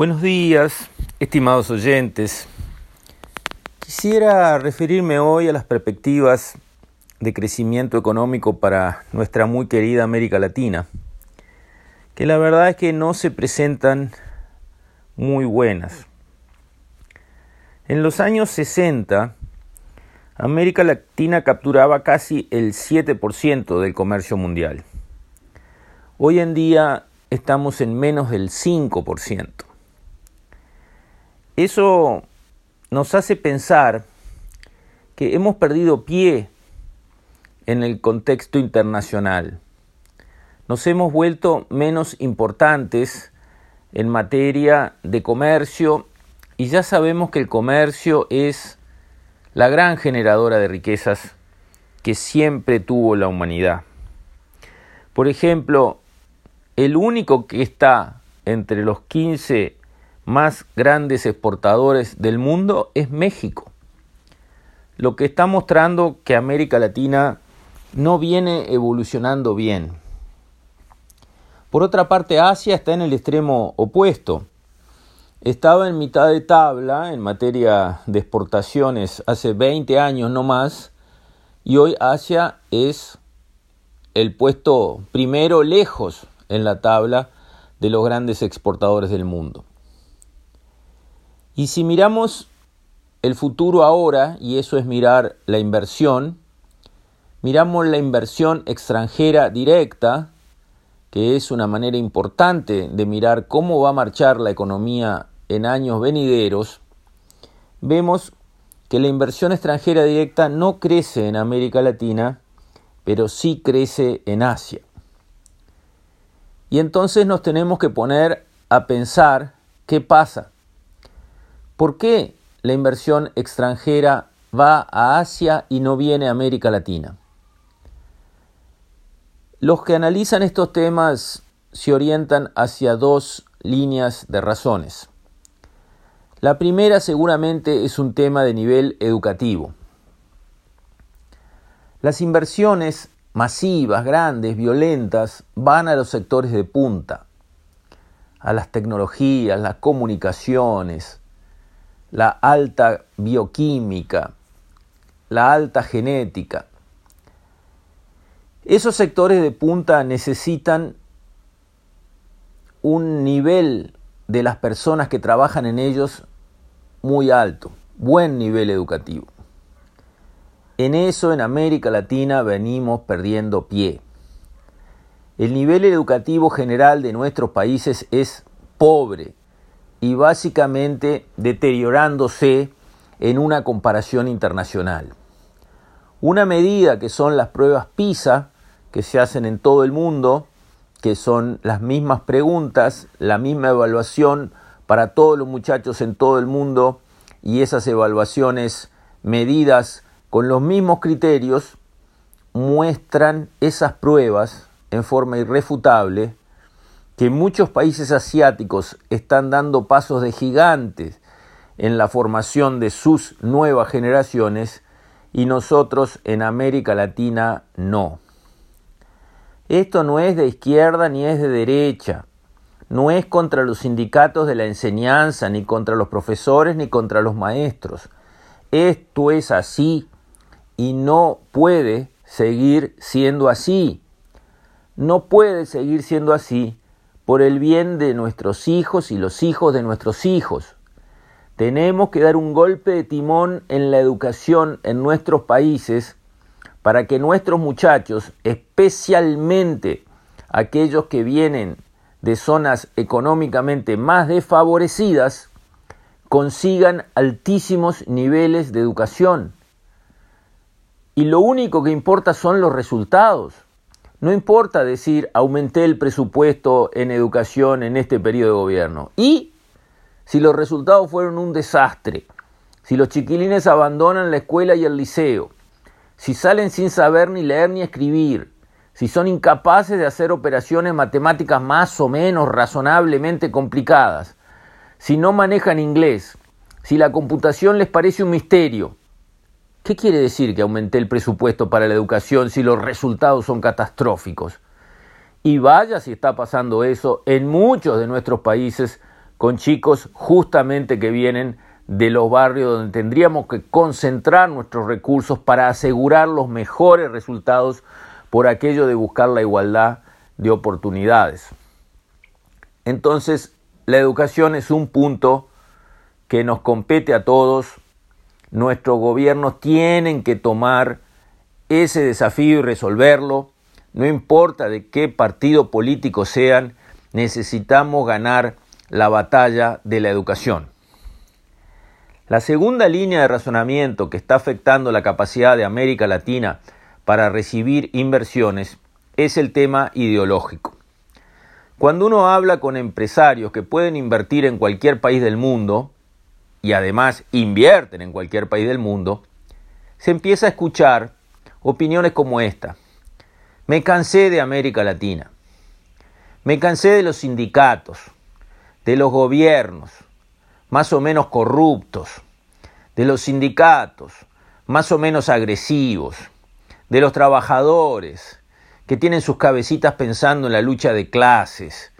Buenos días, estimados oyentes. Quisiera referirme hoy a las perspectivas de crecimiento económico para nuestra muy querida América Latina, que la verdad es que no se presentan muy buenas. En los años 60, América Latina capturaba casi el 7% del comercio mundial. Hoy en día estamos en menos del 5%. Eso nos hace pensar que hemos perdido pie en el contexto internacional. Nos hemos vuelto menos importantes en materia de comercio y ya sabemos que el comercio es la gran generadora de riquezas que siempre tuvo la humanidad. Por ejemplo, el único que está entre los 15 más grandes exportadores del mundo es México. Lo que está mostrando que América Latina no viene evolucionando bien. Por otra parte, Asia está en el extremo opuesto. Estaba en mitad de tabla en materia de exportaciones hace 20 años no más y hoy Asia es el puesto primero lejos en la tabla de los grandes exportadores del mundo. Y si miramos el futuro ahora, y eso es mirar la inversión, miramos la inversión extranjera directa, que es una manera importante de mirar cómo va a marchar la economía en años venideros, vemos que la inversión extranjera directa no crece en América Latina, pero sí crece en Asia. Y entonces nos tenemos que poner a pensar qué pasa ¿Por qué la inversión extranjera va a Asia y no viene a América Latina? Los que analizan estos temas se orientan hacia dos líneas de razones. La primera seguramente es un tema de nivel educativo. Las inversiones masivas, grandes, violentas, van a los sectores de punta, a las tecnologías, las comunicaciones, la alta bioquímica, la alta genética. Esos sectores de punta necesitan un nivel de las personas que trabajan en ellos muy alto, buen nivel educativo. En eso en América Latina venimos perdiendo pie. El nivel educativo general de nuestros países es pobre, y básicamente deteriorándose en una comparación internacional. Una medida que son las pruebas PISA, que se hacen en todo el mundo, que son las mismas preguntas, la misma evaluación para todos los muchachos en todo el mundo y esas evaluaciones medidas con los mismos criterios, muestran esas pruebas en forma irrefutable que muchos países asiáticos están dando pasos de gigantes en la formación de sus nuevas generaciones y nosotros en América Latina no. Esto no es de izquierda ni es de derecha, no es contra los sindicatos de la enseñanza, ni contra los profesores, ni contra los maestros. Esto es así y no puede seguir siendo así. No puede seguir siendo así por el bien de nuestros hijos y los hijos de nuestros hijos. Tenemos que dar un golpe de timón en la educación en nuestros países para que nuestros muchachos, especialmente aquellos que vienen de zonas económicamente más desfavorecidas, consigan altísimos niveles de educación. Y lo único que importa son los resultados. No importa decir aumenté el presupuesto en educación en este periodo de gobierno. Y si los resultados fueron un desastre, si los chiquilines abandonan la escuela y el liceo, si salen sin saber ni leer ni escribir, si son incapaces de hacer operaciones matemáticas más o menos razonablemente complicadas, si no manejan inglés, si la computación les parece un misterio, ¿Qué quiere decir que aumenté el presupuesto para la educación si los resultados son catastróficos? Y vaya si está pasando eso en muchos de nuestros países con chicos justamente que vienen de los barrios donde tendríamos que concentrar nuestros recursos para asegurar los mejores resultados por aquello de buscar la igualdad de oportunidades. Entonces, la educación es un punto que nos compete a todos. Nuestros gobiernos tienen que tomar ese desafío y resolverlo. No importa de qué partido político sean, necesitamos ganar la batalla de la educación. La segunda línea de razonamiento que está afectando la capacidad de América Latina para recibir inversiones es el tema ideológico. Cuando uno habla con empresarios que pueden invertir en cualquier país del mundo, y además invierten en cualquier país del mundo, se empieza a escuchar opiniones como esta. Me cansé de América Latina. Me cansé de los sindicatos, de los gobiernos, más o menos corruptos, de los sindicatos, más o menos agresivos, de los trabajadores, que tienen sus cabecitas pensando en la lucha de clases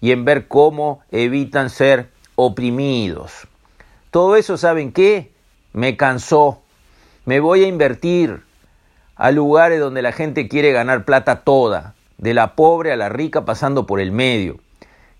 y en ver cómo evitan ser oprimidos. Todo eso, ¿saben qué? Me cansó. Me voy a invertir a lugares donde la gente quiere ganar plata toda, de la pobre a la rica pasando por el medio,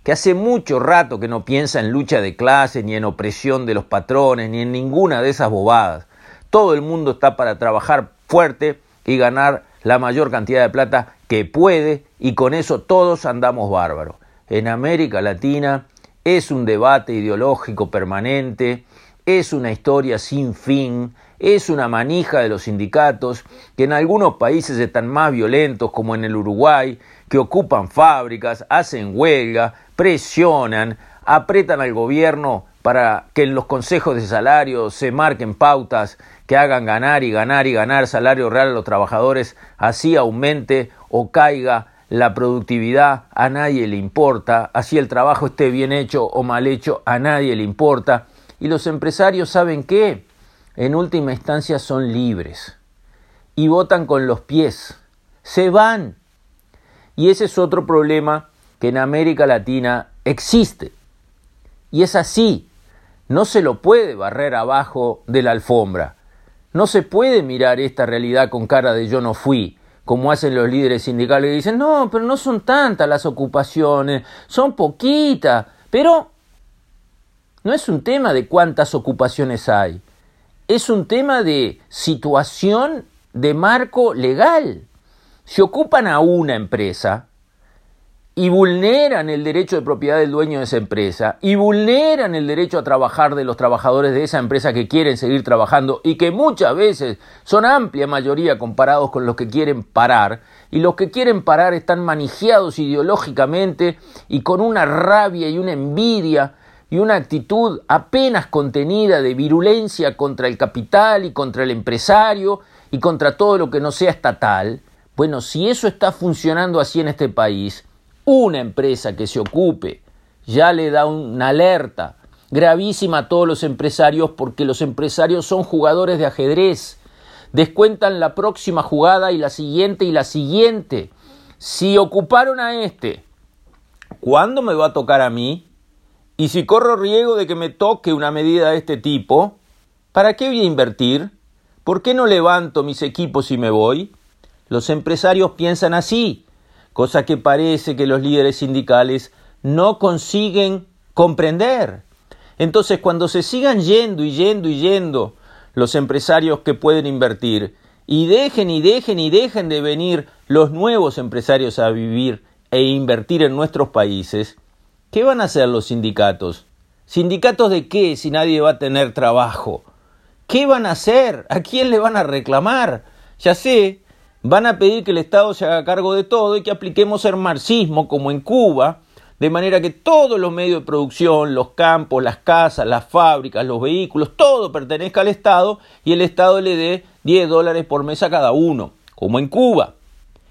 que hace mucho rato que no piensa en lucha de clases, ni en opresión de los patrones, ni en ninguna de esas bobadas. Todo el mundo está para trabajar fuerte y ganar la mayor cantidad de plata que puede y con eso todos andamos bárbaros. En América Latina es un debate ideológico permanente, es una historia sin fin, es una manija de los sindicatos que en algunos países están más violentos como en el Uruguay, que ocupan fábricas, hacen huelga, presionan, apretan al gobierno para que en los consejos de salario se marquen pautas que hagan ganar y ganar y ganar salario real a los trabajadores, así aumente o caiga la productividad, a nadie le importa, así el trabajo esté bien hecho o mal hecho, a nadie le importa. Y los empresarios saben qué, en última instancia son libres y votan con los pies, se van. Y ese es otro problema que en América Latina existe. Y es así, no se lo puede barrer abajo de la alfombra. No se puede mirar esta realidad con cara de yo no fui, como hacen los líderes sindicales que dicen, no, pero no son tantas las ocupaciones, son poquitas, pero no es un tema de cuántas ocupaciones hay, es un tema de situación de marco legal. Si ocupan a una empresa, y vulneran el derecho de propiedad del dueño de esa empresa y vulneran el derecho a trabajar de los trabajadores de esa empresa que quieren seguir trabajando y que muchas veces son amplia mayoría comparados con los que quieren parar y los que quieren parar están manijeados ideológicamente y con una rabia y una envidia y una actitud apenas contenida de virulencia contra el capital y contra el empresario y contra todo lo que no sea estatal. Bueno, si eso está funcionando así en este país, una empresa que se ocupe ya le da una alerta gravísima a todos los empresarios porque los empresarios son jugadores de ajedrez. Descuentan la próxima jugada y la siguiente y la siguiente. Si ocuparon a este, ¿cuándo me va a tocar a mí? Y si corro riesgo de que me toque una medida de este tipo, ¿para qué voy a invertir? ¿Por qué no levanto mis equipos y me voy? Los empresarios piensan así cosa que parece que los líderes sindicales no consiguen comprender. Entonces, cuando se sigan yendo y yendo y yendo los empresarios que pueden invertir, y dejen y dejen y dejen de venir los nuevos empresarios a vivir e invertir en nuestros países, ¿qué van a hacer los sindicatos? ¿Sindicatos de qué si nadie va a tener trabajo? ¿Qué van a hacer? ¿A quién le van a reclamar? Ya sé, van a pedir que el Estado se haga cargo de todo y que apliquemos el marxismo como en Cuba, de manera que todos los medios de producción, los campos, las casas, las fábricas, los vehículos, todo pertenezca al Estado y el Estado le dé 10 dólares por mes a cada uno, como en Cuba.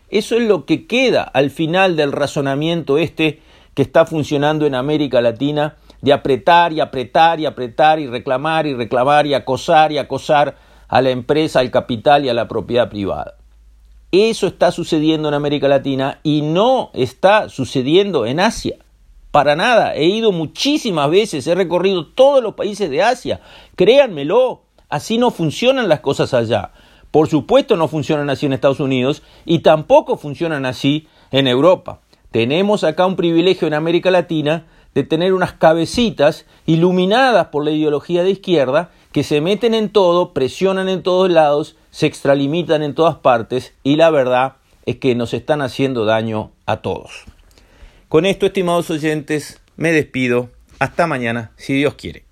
Eso es lo que queda al final del razonamiento este que está funcionando en América Latina de apretar y apretar y apretar y reclamar y reclamar y acosar y acosar a la empresa, al capital y a la propiedad privada. Eso está sucediendo en América Latina y no está sucediendo en Asia. para nada. He ido muchísimas veces, he recorrido todos los países de Asia. Créanmelo, así no funcionan las cosas allá. Por supuesto no funcionan así en Estados Unidos y tampoco funcionan así en Europa. Tenemos acá un privilegio en América Latina de tener unas cabecitas iluminadas por la ideología de izquierda que se meten en todo, presionan en todos lados, se extralimitan en todas partes y la verdad es que nos están haciendo daño a todos. Con esto, estimados oyentes, me despido. Hasta mañana, si Dios quiere.